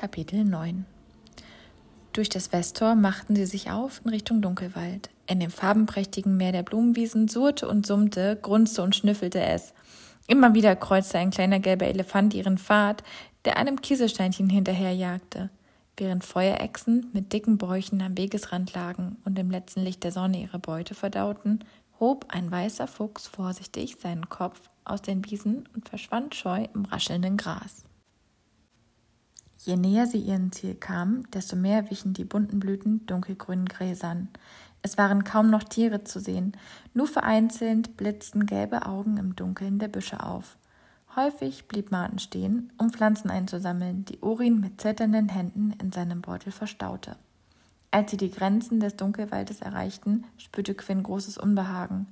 Kapitel 9 Durch das Westtor machten sie sich auf in Richtung Dunkelwald. In dem farbenprächtigen Meer der Blumenwiesen surrte und summte, grunzte und schnüffelte es. Immer wieder kreuzte ein kleiner gelber Elefant ihren Pfad, der einem Kieselsteinchen hinterherjagte. Während Feuerechsen mit dicken Bäuchen am Wegesrand lagen und im letzten Licht der Sonne ihre Beute verdauten, hob ein weißer Fuchs vorsichtig seinen Kopf aus den Wiesen und verschwand scheu im raschelnden Gras. Je näher sie ihrem Ziel kamen, desto mehr wichen die bunten Blüten dunkelgrünen Gräsern. Es waren kaum noch Tiere zu sehen, nur vereinzelt blitzten gelbe Augen im Dunkeln der Büsche auf. Häufig blieb Martin stehen, um Pflanzen einzusammeln, die Urin mit zitternden Händen in seinem Beutel verstaute. Als sie die Grenzen des Dunkelwaldes erreichten, spürte Quinn großes Unbehagen.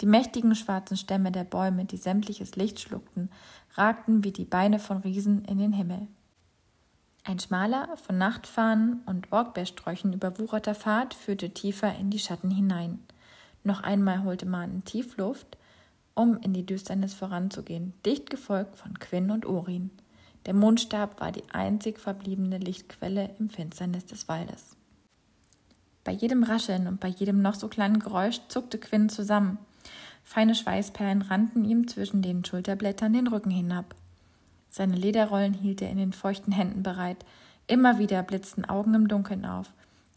Die mächtigen schwarzen Stämme der Bäume, die sämtliches Licht schluckten, ragten wie die Beine von Riesen in den Himmel. Ein schmaler, von Nachtfahnen und Orkbeersträuchen überwucherter Pfad führte tiefer in die Schatten hinein. Noch einmal holte man Tiefluft, um in die Düsternis voranzugehen, dicht gefolgt von Quinn und Urin. Der Mondstab war die einzig verbliebene Lichtquelle im Finsternis des Waldes. Bei jedem Rascheln und bei jedem noch so kleinen Geräusch zuckte Quinn zusammen. Feine Schweißperlen rannten ihm zwischen den Schulterblättern den Rücken hinab. Seine Lederrollen hielt er in den feuchten Händen bereit. Immer wieder blitzten Augen im Dunkeln auf,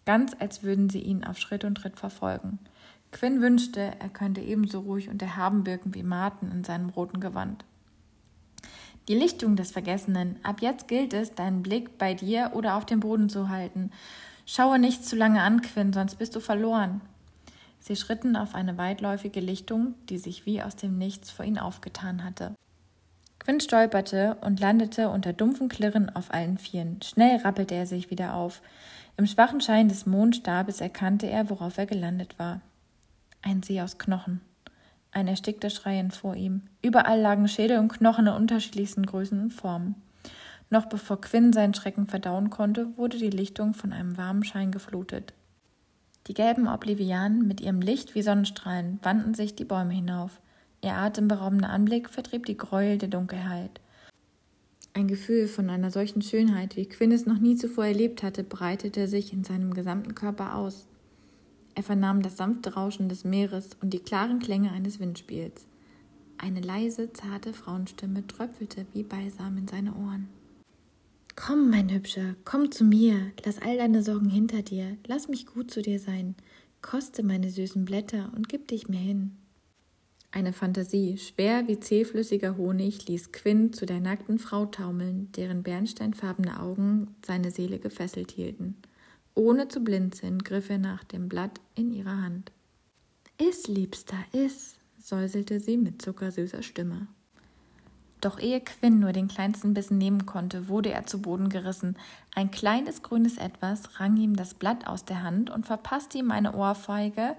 ganz als würden sie ihn auf Schritt und Tritt verfolgen. Quinn wünschte, er könnte ebenso ruhig und erhaben wirken wie Martin in seinem roten Gewand. Die Lichtung des Vergessenen. Ab jetzt gilt es, deinen Blick bei dir oder auf dem Boden zu halten. Schaue nicht zu lange an, Quinn, sonst bist du verloren. Sie schritten auf eine weitläufige Lichtung, die sich wie aus dem Nichts vor ihnen aufgetan hatte. Quinn stolperte und landete unter dumpfem Klirren auf allen Vieren. Schnell rappelte er sich wieder auf. Im schwachen Schein des Mondstabes erkannte er, worauf er gelandet war. Ein See aus Knochen. Ein erstickter Schreien vor ihm. Überall lagen Schädel und Knochen in unterschiedlichsten Größen und Formen. Noch bevor Quinn seinen Schrecken verdauen konnte, wurde die Lichtung von einem warmen Schein geflutet. Die gelben Oblivianen mit ihrem Licht wie Sonnenstrahlen wandten sich die Bäume hinauf. Ihr atemberaubender Anblick vertrieb die Gräuel der Dunkelheit. Ein Gefühl von einer solchen Schönheit, wie Quinn es noch nie zuvor erlebt hatte, breitete sich in seinem gesamten Körper aus. Er vernahm das sanfte Rauschen des Meeres und die klaren Klänge eines Windspiels. Eine leise, zarte Frauenstimme tröpfelte wie Balsam in seine Ohren. Komm, mein Hübscher, komm zu mir, lass all deine Sorgen hinter dir, lass mich gut zu dir sein, koste meine süßen Blätter und gib dich mir hin. Eine Fantasie, schwer wie zähflüssiger Honig, ließ Quinn zu der nackten Frau taumeln, deren bernsteinfarbene Augen seine Seele gefesselt hielten. Ohne zu blinzeln griff er nach dem Blatt in ihrer Hand. Iss, Liebster, iss, säuselte sie mit zuckersüßer Stimme. Doch ehe Quinn nur den kleinsten Bissen nehmen konnte, wurde er zu Boden gerissen. Ein kleines grünes Etwas rang ihm das Blatt aus der Hand und verpasste ihm eine Ohrfeige,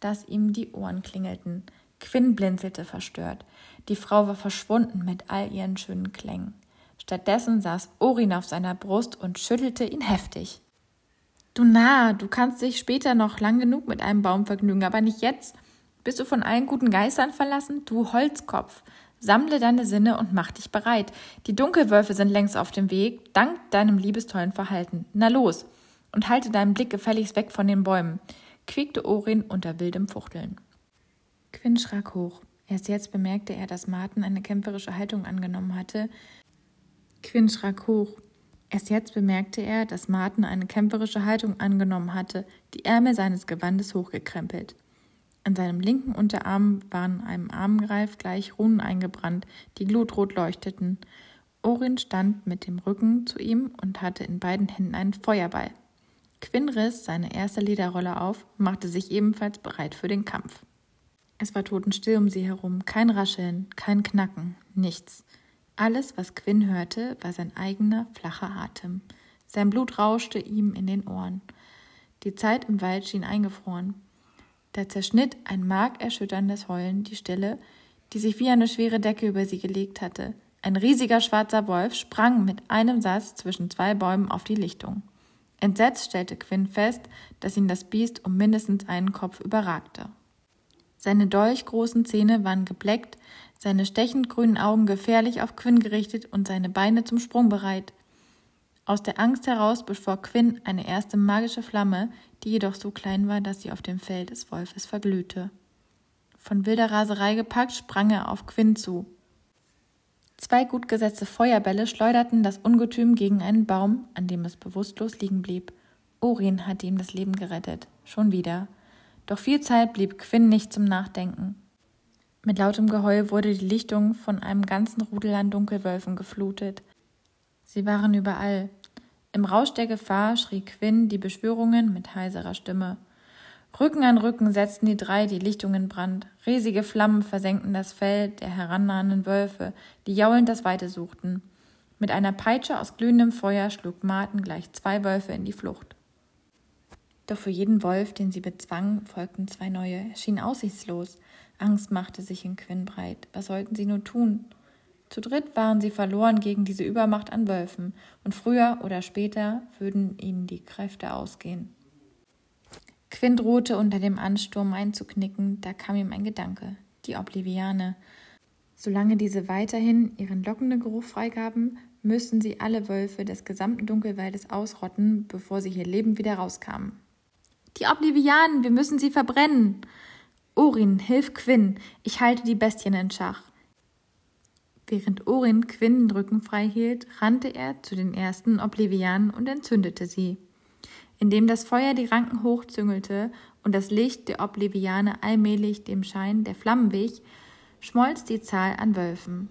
dass ihm die Ohren klingelten. Quinn blinzelte verstört. Die Frau war verschwunden mit all ihren schönen Klängen. Stattdessen saß Orin auf seiner Brust und schüttelte ihn heftig. Du Narr, du kannst dich später noch lang genug mit einem Baum vergnügen, aber nicht jetzt. Bist du von allen guten Geistern verlassen? Du Holzkopf. Sammle deine Sinne und mach dich bereit. Die Dunkelwölfe sind längst auf dem Weg, dank deinem liebestollen Verhalten. Na los und halte deinen Blick gefälligst weg von den Bäumen, quiekte Orin unter wildem Fuchteln. Quinn schrak hoch. Erst jetzt bemerkte er, dass Martin eine kämpferische Haltung angenommen hatte. Quinn schrak hoch. Erst jetzt bemerkte er, dass Martin eine kämpferische Haltung angenommen hatte, die Ärmel seines Gewandes hochgekrempelt. An seinem linken Unterarm waren einem Armgreif gleich Runen eingebrannt, die glutrot leuchteten. Orin stand mit dem Rücken zu ihm und hatte in beiden Händen einen Feuerball. Quinn riss seine erste Lederrolle auf machte sich ebenfalls bereit für den Kampf. Es war totenstill um sie herum, kein Rascheln, kein Knacken, nichts. Alles, was Quinn hörte, war sein eigener flacher Atem. Sein Blut rauschte ihm in den Ohren. Die Zeit im Wald schien eingefroren. Da zerschnitt ein markerschütterndes Heulen die Stille, die sich wie eine schwere Decke über sie gelegt hatte. Ein riesiger schwarzer Wolf sprang mit einem Satz zwischen zwei Bäumen auf die Lichtung. Entsetzt stellte Quinn fest, dass ihn das Biest um mindestens einen Kopf überragte. Seine dolchgroßen Zähne waren gebleckt, seine stechend grünen Augen gefährlich auf Quinn gerichtet und seine Beine zum Sprung bereit. Aus der Angst heraus beschwor Quinn eine erste magische Flamme, die jedoch so klein war, dass sie auf dem Fell des Wolfes verglühte. Von wilder Raserei gepackt, sprang er auf Quinn zu. Zwei gut gesetzte Feuerbälle schleuderten das Ungetüm gegen einen Baum, an dem es bewusstlos liegen blieb. Orin hatte ihm das Leben gerettet. Schon wieder. Doch viel Zeit blieb Quinn nicht zum Nachdenken. Mit lautem Geheul wurde die Lichtung von einem ganzen Rudel an Dunkelwölfen geflutet. Sie waren überall. Im Rausch der Gefahr schrie Quinn die Beschwörungen mit heiserer Stimme. Rücken an Rücken setzten die drei die Lichtung in Brand. Riesige Flammen versenkten das Fell der herannahenden Wölfe, die jaulend das Weite suchten. Mit einer Peitsche aus glühendem Feuer schlug Marten gleich zwei Wölfe in die Flucht. Doch für jeden Wolf, den sie bezwang, folgten zwei neue. Er schien aussichtslos. Angst machte sich in Quinn breit. Was sollten sie nur tun? Zu dritt waren sie verloren gegen diese Übermacht an Wölfen, und früher oder später würden ihnen die Kräfte ausgehen. Quinn drohte unter dem Ansturm einzuknicken, da kam ihm ein Gedanke. Die Obliviane. Solange diese weiterhin ihren lockenden Geruch freigaben, müssten sie alle Wölfe des gesamten Dunkelwaldes ausrotten, bevor sie hier lebend wieder rauskamen. Die Oblivianen, wir müssen sie verbrennen. Orin, hilf Quinn, ich halte die Bestien in Schach. Während Orin Quinn den Rücken frei hielt, rannte er zu den ersten Oblivianen und entzündete sie indem das Feuer die Ranken hochzüngelte und das Licht der Obliviane allmählich dem Schein der Flammen wich, schmolz die Zahl an Wölfen.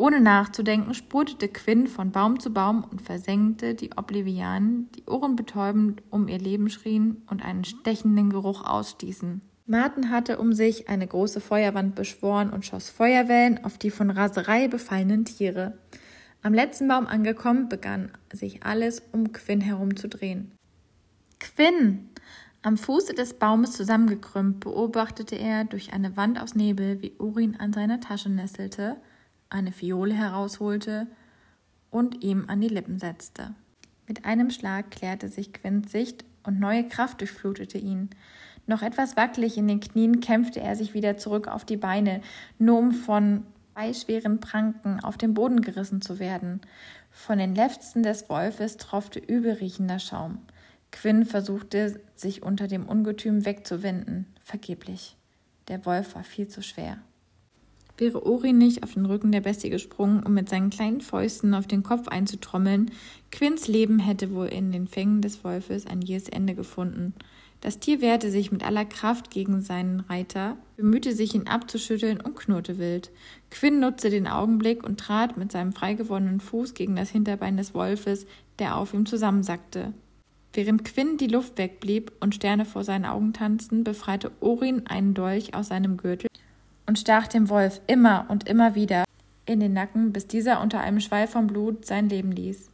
Ohne nachzudenken spurtete Quinn von Baum zu Baum und versenkte die Oblivianen, die ohrenbetäubend um ihr Leben schrien und einen stechenden Geruch ausstießen. Martin hatte um sich eine große Feuerwand beschworen und schoss Feuerwellen auf die von Raserei befallenen Tiere. Am letzten Baum angekommen, begann sich alles um Quinn herumzudrehen. Quinn! Am Fuße des Baumes zusammengekrümmt beobachtete er durch eine Wand aus Nebel, wie Urin an seiner Tasche nesselte, eine Fiole herausholte und ihm an die Lippen setzte. Mit einem Schlag klärte sich Quinns Sicht und neue Kraft durchflutete ihn. Noch etwas wackelig in den Knien kämpfte er sich wieder zurück auf die Beine, nur um von zwei schweren Pranken auf den Boden gerissen zu werden. Von den Lefzen des Wolfes tropfte übelriechender Schaum. Quinn versuchte, sich unter dem Ungetüm wegzuwenden, vergeblich. Der Wolf war viel zu schwer. Wäre Ori nicht auf den Rücken der Bestie gesprungen, um mit seinen kleinen Fäusten auf den Kopf einzutrommeln, Quinns Leben hätte wohl in den Fängen des Wolfes ein jähes Ende gefunden. Das Tier wehrte sich mit aller Kraft gegen seinen Reiter, bemühte sich, ihn abzuschütteln und knurrte wild. Quinn nutzte den Augenblick und trat mit seinem freigewordenen Fuß gegen das Hinterbein des Wolfes, der auf ihm zusammensackte. Während Quinn die Luft wegblieb und Sterne vor seinen Augen tanzten, befreite Orin einen Dolch aus seinem Gürtel und stach dem Wolf immer und immer wieder in den Nacken, bis dieser unter einem Schwall von Blut sein Leben ließ.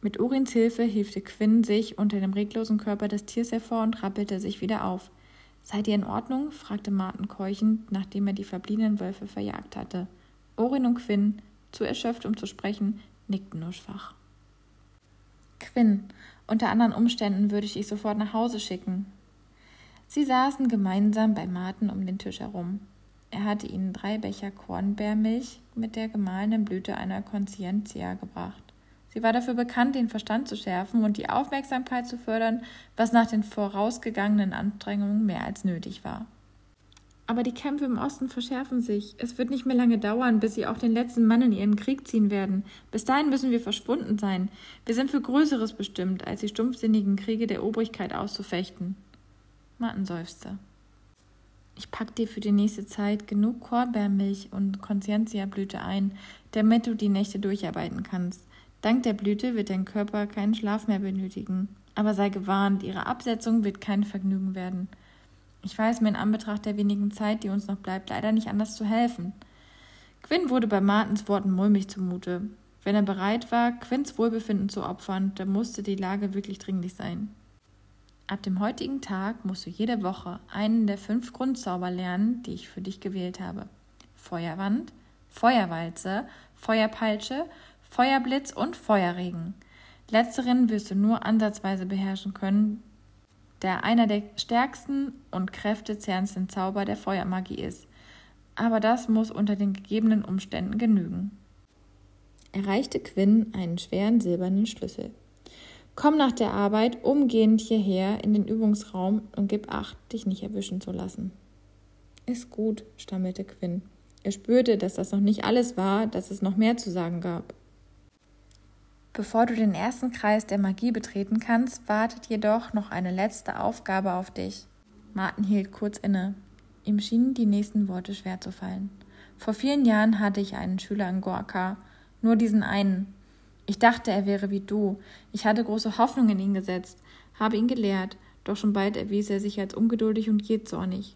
Mit Orins Hilfe hilfte Quinn sich unter dem reglosen Körper des Tiers hervor und rappelte sich wieder auf. Seid ihr in Ordnung? fragte Martin keuchend, nachdem er die verbliebenen Wölfe verjagt hatte. Orin und Quinn, zu erschöpft, um zu sprechen, nickten nur schwach. Quinn, unter anderen Umständen würde ich dich sofort nach Hause schicken. Sie saßen gemeinsam bei Martin um den Tisch herum. Er hatte ihnen drei Becher Kornbeermilch mit der gemahlenen Blüte einer Conscientia gebracht. Sie war dafür bekannt, den Verstand zu schärfen und die Aufmerksamkeit zu fördern, was nach den vorausgegangenen Anstrengungen mehr als nötig war. Aber die Kämpfe im Osten verschärfen sich. Es wird nicht mehr lange dauern, bis sie auch den letzten Mann in ihren Krieg ziehen werden. Bis dahin müssen wir verschwunden sein. Wir sind für Größeres bestimmt, als die stumpfsinnigen Kriege der Obrigkeit auszufechten. Martin seufzte. Ich pack dir für die nächste Zeit genug Kornbeermilch und Conscientia-Blüte ein, damit du die Nächte durcharbeiten kannst. Dank der Blüte wird dein Körper keinen Schlaf mehr benötigen. Aber sei gewarnt, ihre Absetzung wird kein Vergnügen werden. Ich weiß mir in Anbetracht der wenigen Zeit, die uns noch bleibt, leider nicht anders zu helfen. Quinn wurde bei Martins Worten mulmig zumute. Wenn er bereit war, Quinns Wohlbefinden zu opfern, dann musste die Lage wirklich dringlich sein. Ab dem heutigen Tag musst du jede Woche einen der fünf Grundzauber lernen, die ich für dich gewählt habe. Feuerwand, Feuerwalze, Feuerpeitsche, Feuerblitz und Feuerregen. Letzteren wirst du nur ansatzweise beherrschen können, der einer der stärksten und kräftezehrendsten Zauber der Feuermagie ist. Aber das muss unter den gegebenen Umständen genügen. Er reichte Quinn einen schweren silbernen Schlüssel. Komm nach der Arbeit umgehend hierher in den Übungsraum und gib acht, dich nicht erwischen zu lassen. Ist gut, stammelte Quinn. Er spürte, dass das noch nicht alles war, dass es noch mehr zu sagen gab. Bevor du den ersten Kreis der Magie betreten kannst, wartet jedoch noch eine letzte Aufgabe auf dich. Martin hielt kurz inne. Ihm schienen die nächsten Worte schwer zu fallen. Vor vielen Jahren hatte ich einen Schüler in Gorka, nur diesen einen. Ich dachte, er wäre wie du. Ich hatte große Hoffnung in ihn gesetzt, habe ihn gelehrt, doch schon bald erwies er sich als ungeduldig und jähzornig.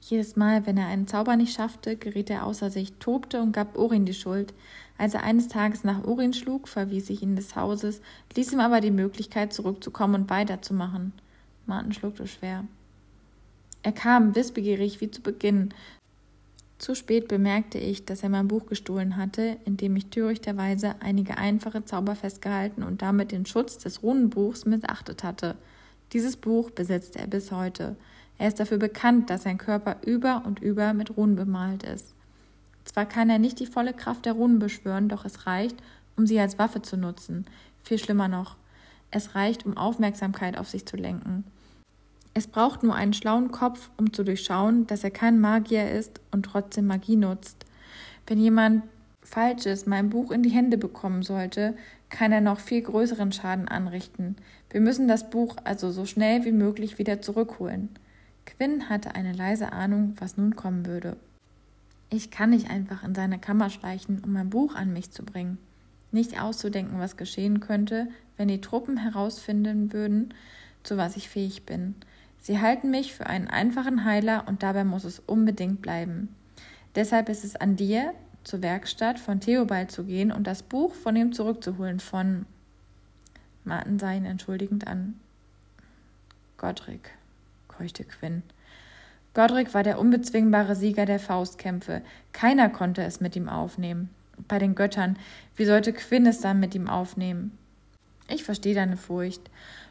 Jedes Mal, wenn er einen Zauber nicht schaffte, geriet er außer sich, tobte und gab Orin die Schuld. Als er eines Tages nach Orin schlug, verwies ich ihn des Hauses, ließ ihm aber die Möglichkeit, zurückzukommen und weiterzumachen. Martin schluckte schwer. Er kam, wissbegierig wie zu Beginn. Zu spät bemerkte ich, dass er mein Buch gestohlen hatte, in dem ich törichterweise einige einfache Zauber festgehalten und damit den Schutz des Runenbuchs missachtet hatte. Dieses Buch besitzt er bis heute. Er ist dafür bekannt, dass sein Körper über und über mit Runen bemalt ist. Zwar kann er nicht die volle Kraft der Runen beschwören, doch es reicht, um sie als Waffe zu nutzen. Viel schlimmer noch, es reicht, um Aufmerksamkeit auf sich zu lenken. Es braucht nur einen schlauen Kopf, um zu durchschauen, dass er kein Magier ist und trotzdem Magie nutzt. Wenn jemand Falsches mein Buch in die Hände bekommen sollte, kann er noch viel größeren Schaden anrichten. Wir müssen das Buch also so schnell wie möglich wieder zurückholen. Quinn hatte eine leise Ahnung, was nun kommen würde. Ich kann nicht einfach in seine Kammer schleichen, um ein Buch an mich zu bringen. Nicht auszudenken, was geschehen könnte, wenn die Truppen herausfinden würden, zu was ich fähig bin. Sie halten mich für einen einfachen Heiler und dabei muss es unbedingt bleiben. Deshalb ist es an dir, zur Werkstatt von Theobald zu gehen und das Buch von ihm zurückzuholen von. Martin sah ihn entschuldigend an. Godric keuchte Quinn. Godric war der unbezwingbare Sieger der Faustkämpfe. Keiner konnte es mit ihm aufnehmen. Bei den Göttern, wie sollte Quinn es dann mit ihm aufnehmen? Ich verstehe deine Furcht.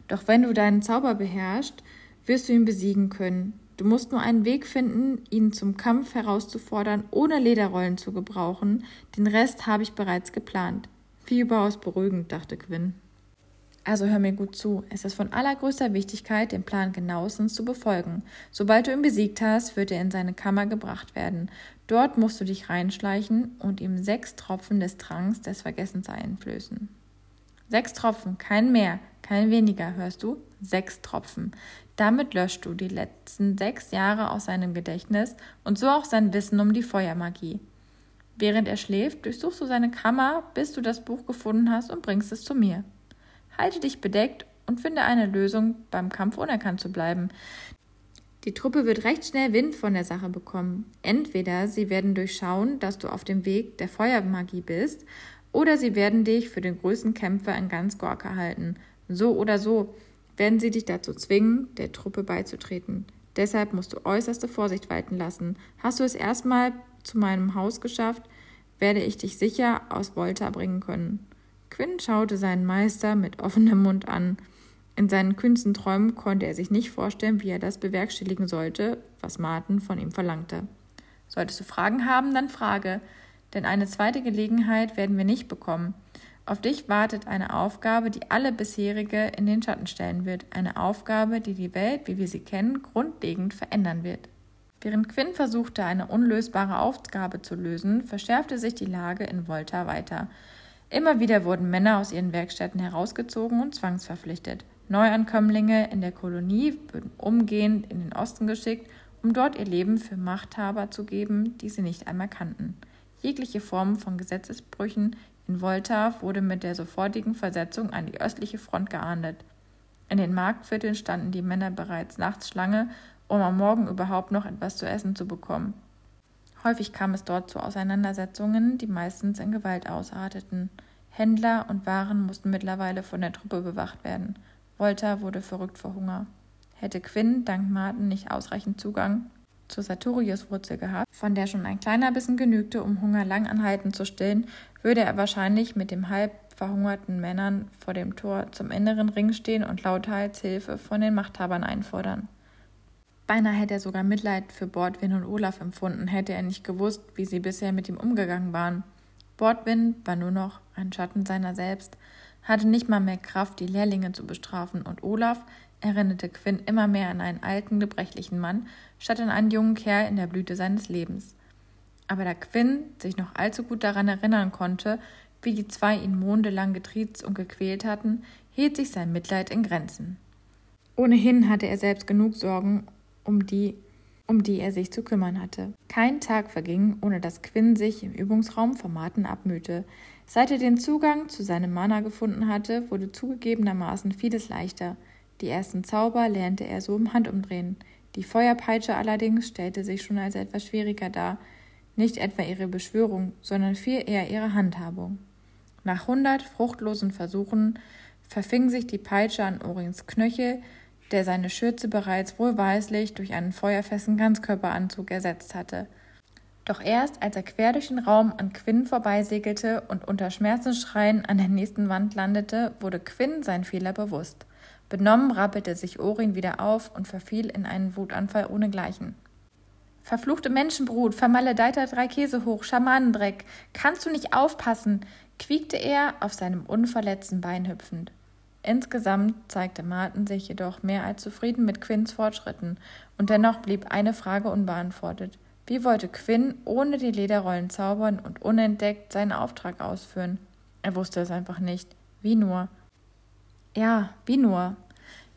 Doch wenn du deinen Zauber beherrschst, wirst du ihn besiegen können. Du musst nur einen Weg finden, ihn zum Kampf herauszufordern, ohne Lederrollen zu gebrauchen. Den Rest habe ich bereits geplant. Wie überaus beruhigend, dachte Quinn. Also hör mir gut zu. Es ist von allergrößter Wichtigkeit, den Plan genauestens zu befolgen. Sobald du ihn besiegt hast, wird er in seine Kammer gebracht werden. Dort musst du dich reinschleichen und ihm sechs Tropfen des Tranks des Vergessens einflößen. Sechs Tropfen, kein mehr, kein weniger, hörst du? Sechs Tropfen. Damit löscht du die letzten sechs Jahre aus seinem Gedächtnis und so auch sein Wissen um die Feuermagie. Während er schläft, durchsuchst du seine Kammer, bis du das Buch gefunden hast und bringst es zu mir. Halte dich bedeckt und finde eine Lösung, beim Kampf unerkannt zu bleiben. Die Truppe wird recht schnell Wind von der Sache bekommen. Entweder sie werden durchschauen, dass du auf dem Weg der Feuermagie bist, oder sie werden dich für den größten Kämpfer in ganz Gorka halten. So oder so werden sie dich dazu zwingen, der Truppe beizutreten. Deshalb musst du äußerste Vorsicht walten lassen. Hast du es erstmal zu meinem Haus geschafft, werde ich dich sicher aus Volta bringen können. Quinn schaute seinen Meister mit offenem Mund an. In seinen kühnsten Träumen konnte er sich nicht vorstellen, wie er das bewerkstelligen sollte, was Martin von ihm verlangte. Solltest du Fragen haben, dann frage, denn eine zweite Gelegenheit werden wir nicht bekommen. Auf dich wartet eine Aufgabe, die alle bisherige in den Schatten stellen wird, eine Aufgabe, die die Welt, wie wir sie kennen, grundlegend verändern wird. Während Quinn versuchte, eine unlösbare Aufgabe zu lösen, verschärfte sich die Lage in Volta weiter. Immer wieder wurden Männer aus ihren Werkstätten herausgezogen und zwangsverpflichtet. Neuankömmlinge in der Kolonie würden umgehend in den Osten geschickt, um dort ihr Leben für Machthaber zu geben, die sie nicht einmal kannten. Jegliche Form von Gesetzesbrüchen in Volta wurde mit der sofortigen Versetzung an die östliche Front geahndet. In den Marktvierteln standen die Männer bereits nachts Schlange, um am Morgen überhaupt noch etwas zu essen zu bekommen. Häufig kam es dort zu Auseinandersetzungen, die meistens in Gewalt ausarteten. Händler und Waren mussten mittlerweile von der Truppe bewacht werden. Volta wurde verrückt vor Hunger. Hätte Quinn dank Martin nicht ausreichend Zugang zur Sartoriuswurzel gehabt, von der schon ein kleiner Bissen genügte, um Hunger lang anhalten zu stillen, würde er wahrscheinlich mit den halb verhungerten Männern vor dem Tor zum inneren Ring stehen und lauthals Hilfe von den Machthabern einfordern. Beinahe hätte er sogar Mitleid für Bordwin und Olaf empfunden, hätte er nicht gewusst, wie sie bisher mit ihm umgegangen waren. Bordwin war nur noch ein Schatten seiner selbst. hatte nicht mal mehr Kraft, die Lehrlinge zu bestrafen, und Olaf erinnerte Quinn immer mehr an einen alten, gebrechlichen Mann, statt an einen jungen Kerl in der Blüte seines Lebens. Aber da Quinn sich noch allzu gut daran erinnern konnte, wie die zwei ihn mondelang getriezt und gequält hatten, hielt sich sein Mitleid in Grenzen. Ohnehin hatte er selbst genug Sorgen, um die, um die er sich zu kümmern hatte. Kein Tag verging, ohne dass Quinn sich im Übungsraum vor Marten abmühte. Seit er den Zugang zu seinem Mana gefunden hatte, wurde zugegebenermaßen vieles leichter. Die ersten Zauber lernte er so im Handumdrehen. Die Feuerpeitsche allerdings stellte sich schon als etwas schwieriger dar. Nicht etwa ihre Beschwörung, sondern viel eher ihre Handhabung. Nach hundert fruchtlosen Versuchen verfing sich die Peitsche an Orins Knöchel, der seine Schürze bereits wohlweislich durch einen feuerfesten Ganzkörperanzug ersetzt hatte. Doch erst als er quer durch den Raum an Quinn vorbeisegelte und unter Schmerzensschreien an der nächsten Wand landete, wurde Quinn sein Fehler bewusst. Benommen rappelte sich Orin wieder auf und verfiel in einen Wutanfall ohnegleichen. Verfluchte Menschenbrut, vermaledeiter Dreikäse hoch, Schamanendreck, kannst du nicht aufpassen? quiekte er auf seinem unverletzten Bein hüpfend. Insgesamt zeigte Martin sich jedoch mehr als zufrieden mit Quinns Fortschritten, und dennoch blieb eine Frage unbeantwortet. Wie wollte Quinn ohne die Lederrollen zaubern und unentdeckt seinen Auftrag ausführen? Er wusste es einfach nicht. Wie nur? Ja, wie nur?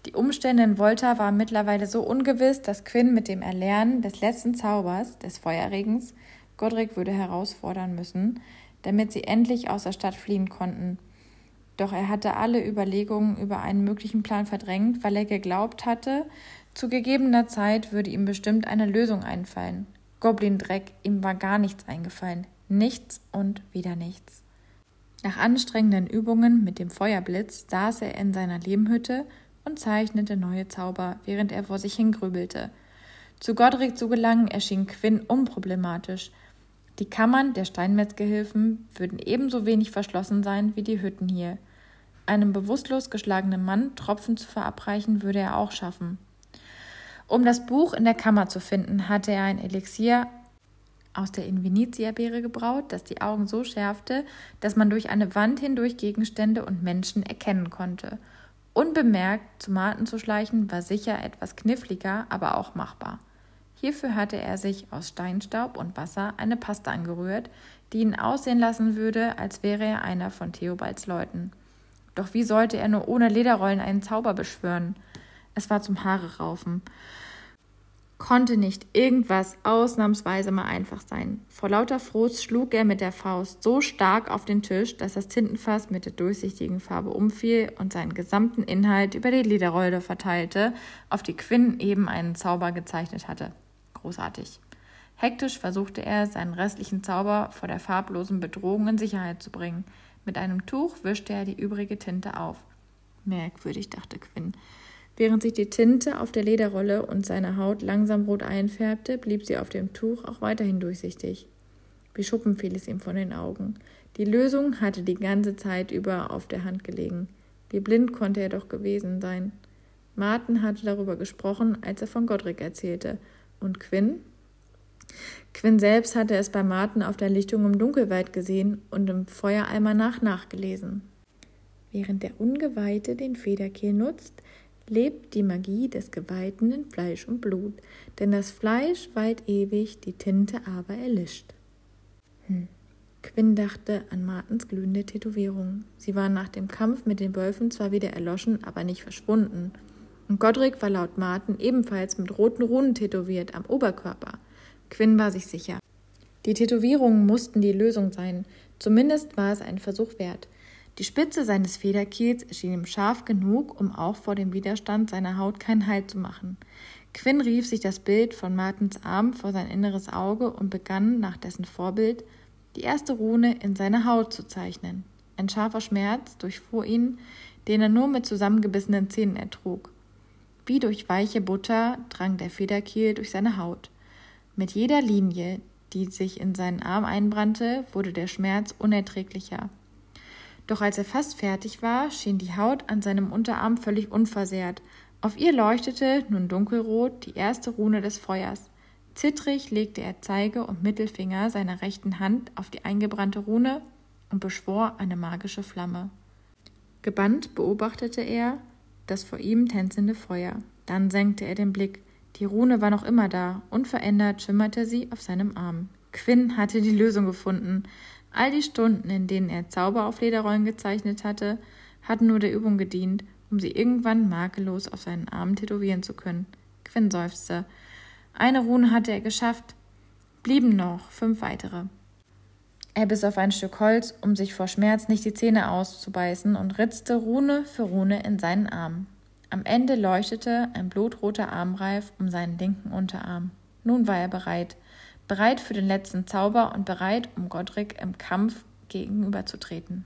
Die Umstände in Volta waren mittlerweile so ungewiss, dass Quinn mit dem Erlernen des letzten Zaubers, des Feuerregens, Godric würde herausfordern müssen, damit sie endlich aus der Stadt fliehen konnten – doch er hatte alle Überlegungen über einen möglichen Plan verdrängt, weil er geglaubt hatte, zu gegebener Zeit würde ihm bestimmt eine Lösung einfallen. Goblin-Dreck, ihm war gar nichts eingefallen. Nichts und wieder nichts. Nach anstrengenden Übungen mit dem Feuerblitz saß er in seiner Lehmhütte und zeichnete neue Zauber, während er vor sich hingrübelte. Zu Godric zu gelangen erschien Quinn unproblematisch. Die Kammern der Steinmetzgehilfen würden ebenso wenig verschlossen sein wie die Hütten hier. Einem bewusstlos geschlagenen Mann Tropfen zu verabreichen, würde er auch schaffen. Um das Buch in der Kammer zu finden, hatte er ein Elixier aus der Invenitia-Beere gebraut, das die Augen so schärfte, dass man durch eine Wand hindurch Gegenstände und Menschen erkennen konnte. Unbemerkt zu Marten zu schleichen, war sicher etwas kniffliger, aber auch machbar. Hierfür hatte er sich aus Steinstaub und Wasser eine Paste angerührt, die ihn aussehen lassen würde, als wäre er einer von Theobalds Leuten. Doch wie sollte er nur ohne Lederrollen einen Zauber beschwören? Es war zum Haare raufen. Konnte nicht irgendwas ausnahmsweise mal einfach sein. Vor lauter Frust schlug er mit der Faust so stark auf den Tisch, dass das Tintenfass mit der durchsichtigen Farbe umfiel und seinen gesamten Inhalt über die Lederrolle verteilte, auf die Quinn eben einen Zauber gezeichnet hatte großartig. Hektisch versuchte er, seinen restlichen Zauber vor der farblosen Bedrohung in Sicherheit zu bringen. Mit einem Tuch wischte er die übrige Tinte auf. Merkwürdig, dachte Quinn. Während sich die Tinte auf der Lederrolle und seiner Haut langsam rot einfärbte, blieb sie auf dem Tuch auch weiterhin durchsichtig. Wie Schuppen fiel es ihm von den Augen. Die Lösung hatte die ganze Zeit über auf der Hand gelegen. Wie blind konnte er doch gewesen sein. Martin hatte darüber gesprochen, als er von Godric erzählte, und Quinn? Quinn selbst hatte es bei Martin auf der Lichtung im Dunkelwald gesehen und im Feuereimer nachgelesen. Während der Ungeweihte den Federkehl nutzt, lebt die Magie des Geweihten in Fleisch und Blut, denn das Fleisch weilt ewig, die Tinte aber erlischt. Hm. Quinn dachte an Martens glühende Tätowierung. Sie waren nach dem Kampf mit den Wölfen zwar wieder erloschen, aber nicht verschwunden. Und Godric war laut Martin ebenfalls mit roten Runen tätowiert am Oberkörper. Quinn war sich sicher. Die Tätowierungen mussten die Lösung sein. Zumindest war es ein Versuch wert. Die Spitze seines Federkiels erschien ihm scharf genug, um auch vor dem Widerstand seiner Haut keinen Halt zu machen. Quinn rief sich das Bild von Martins Arm vor sein inneres Auge und begann nach dessen Vorbild die erste Rune in seine Haut zu zeichnen. Ein scharfer Schmerz durchfuhr ihn, den er nur mit zusammengebissenen Zähnen ertrug. Wie durch weiche Butter drang der Federkiel durch seine Haut. Mit jeder Linie, die sich in seinen Arm einbrannte, wurde der Schmerz unerträglicher. Doch als er fast fertig war, schien die Haut an seinem Unterarm völlig unversehrt. Auf ihr leuchtete nun dunkelrot die erste Rune des Feuers. Zittrig legte er Zeige und Mittelfinger seiner rechten Hand auf die eingebrannte Rune und beschwor eine magische Flamme. Gebannt beobachtete er das vor ihm tänzelnde Feuer. Dann senkte er den Blick. Die Rune war noch immer da, unverändert schimmerte sie auf seinem Arm. Quinn hatte die Lösung gefunden. All die Stunden, in denen er Zauber auf Lederrollen gezeichnet hatte, hatten nur der Übung gedient, um sie irgendwann makellos auf seinen Arm tätowieren zu können. Quinn seufzte. Eine Rune hatte er geschafft, blieben noch fünf weitere. Er biss auf ein Stück Holz, um sich vor Schmerz nicht die Zähne auszubeißen, und ritzte Rune für Rune in seinen Arm. Am Ende leuchtete ein blutroter Armreif um seinen linken Unterarm. Nun war er bereit, bereit für den letzten Zauber und bereit, um Godric im Kampf gegenüberzutreten.